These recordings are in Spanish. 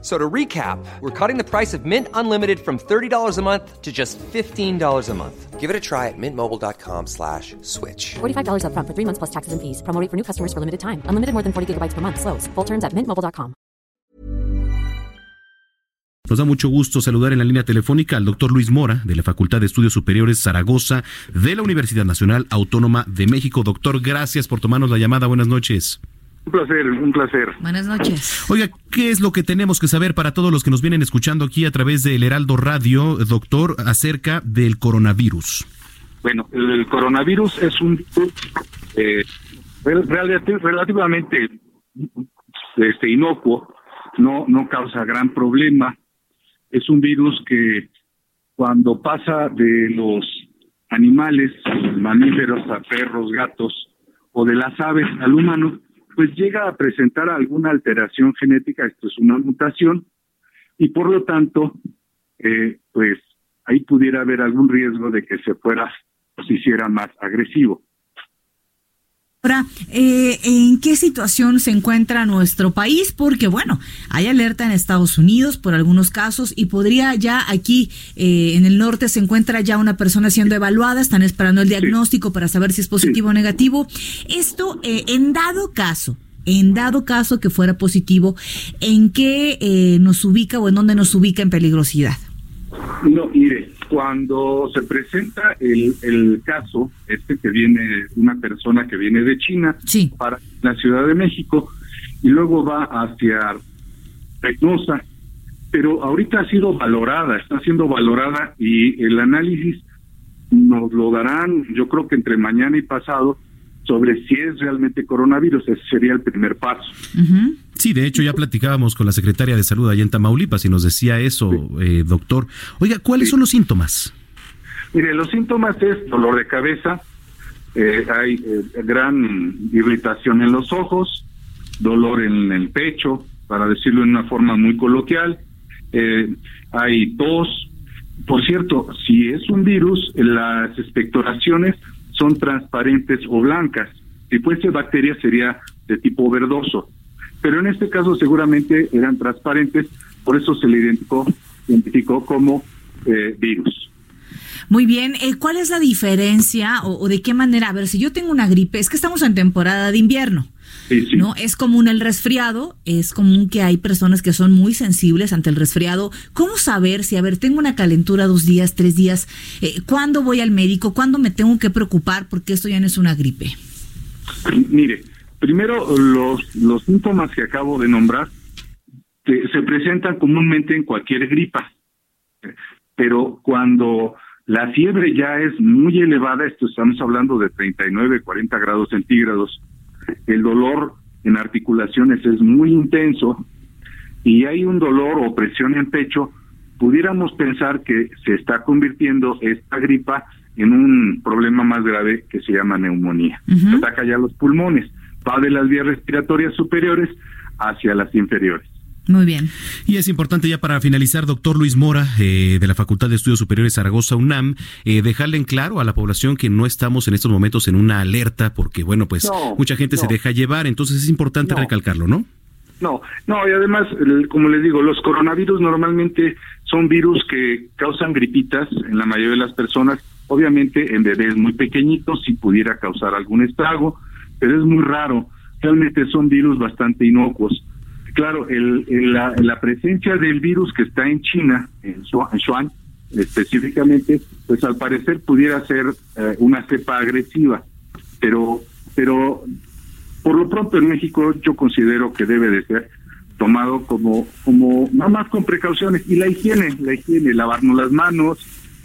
So to recap, we're cutting the price of Mint Unlimited from $30 a month to just $15 a month. Give it a try at mintmobile.com slash switch. $45 up front for three months plus taxes and fees. Promo rate for new customers for limited time. Unlimited more than 40 gigabytes per month. Slows. Full terms at mintmobile.com. Nos da mucho gusto saludar en la línea telefónica al doctor Luis Mora, de la Facultad de Estudios Superiores Zaragoza, de la Universidad Nacional Autónoma de México. Doctor, gracias por tomarnos la llamada. Buenas noches. Un placer, un placer. Buenas noches. Oiga, ¿qué es lo que tenemos que saber para todos los que nos vienen escuchando aquí a través del Heraldo Radio, doctor, acerca del coronavirus? Bueno, el, coronavirus es un eh, relativamente este, inocuo, no, no causa gran problema. Es un virus que cuando pasa de los animales, mamíferos a perros, gatos, o de las aves al humano, pues llega a presentar alguna alteración genética, esto es una mutación, y por lo tanto, eh, pues ahí pudiera haber algún riesgo de que se fuera o se hiciera más agresivo. Eh, ¿en qué situación se encuentra nuestro país? Porque, bueno, hay alerta en Estados Unidos por algunos casos y podría ya aquí eh, en el norte se encuentra ya una persona siendo evaluada, están esperando el diagnóstico para saber si es positivo o negativo. Esto, eh, en dado caso, en dado caso que fuera positivo, ¿en qué nos ubica o en dónde nos ubica en peligrosidad? No, mire, cuando se presenta el, el caso, este que viene, una persona que viene de China para la Ciudad de México y luego va hacia Reynosa, pero ahorita ha sido valorada, está siendo valorada y el análisis nos lo darán, yo creo que entre mañana y pasado, sobre si es realmente coronavirus. Ese sería el primer paso. Sí, de hecho ya platicábamos con la secretaria de Salud allá en Tamaulipas y nos decía eso, eh, doctor. Oiga, ¿cuáles son los síntomas? Mire, los síntomas es dolor de cabeza, eh, hay eh, gran irritación en los ojos, dolor en el pecho, para decirlo en una forma muy coloquial, hay tos. Por cierto, si es un virus, las expectoraciones son transparentes o blancas. Si fuese bacteria sería de tipo verdoso. Pero en este caso seguramente eran transparentes, por eso se le identificó, identificó como eh, virus. Muy bien, eh, ¿cuál es la diferencia o, de qué manera? A ver, si yo tengo una gripe, es que estamos en temporada de invierno. ¿No? Es común el resfriado, es común que hay personas que son muy sensibles ante el resfriado. ¿Cómo saber si, a ver, tengo una calentura dos días, tres días, eh, cuándo voy al médico, cuándo me tengo que preocupar porque esto ya no es una gripe? Mire, primero los, los síntomas que acabo de nombrar se presentan comúnmente en cualquier gripa, pero cuando la fiebre ya es muy elevada, esto estamos hablando de 39, 40 grados centígrados, el dolor en articulaciones es muy intenso y hay un dolor o presión en pecho, pudiéramos pensar que se está convirtiendo esta gripa en un problema más grave que se llama neumonía. Ataca ya los pulmones, va de las vías respiratorias superiores hacia las inferiores. Muy bien. Y es importante ya para finalizar, doctor Luis Mora, eh, de la Facultad de Estudios Superiores Zaragoza UNAM, eh, dejarle en claro a la población que no estamos en estos momentos en una alerta, porque bueno, pues mucha gente se deja llevar, entonces es importante recalcarlo, ¿no? No, no, y además, como les digo, los coronavirus normalmente son virus que causan gripitas en la mayoría de las personas, obviamente en bebés muy pequeñitos si pudiera causar algún estrago, pero es muy raro, realmente son virus bastante inocuos. Claro, el, la, presencia del virus que está en China, en Xuan, específicamente, pues al parecer pudiera ser eh, una cepa agresiva, pero, pero por lo pronto en México yo considero que debe de ser tomado como, como nada más con precauciones. Y la higiene, la higiene, lavarnos las manos,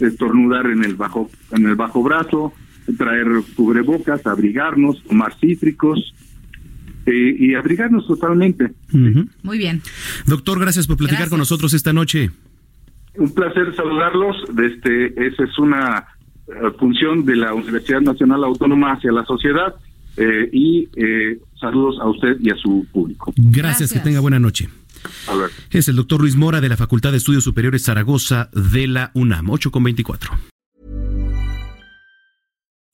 estornudar en el bajo, en el bajo brazo, traer cubrebocas, abrigarnos, tomar cítricos, este, y abrigarnos totalmente. Muy bien. Doctor, gracias por platicar con nosotros esta noche. Un placer saludarlos. Este, esa es una eh, función de la Universidad Nacional Autónoma hacia la sociedad. eh, y eh, saludos a usted y a su público. Gracias, que tenga buena noche. Es el doctor Luis Mora de la Facultad de Estudios Superiores Zaragoza de la UNAM, 8 con 24.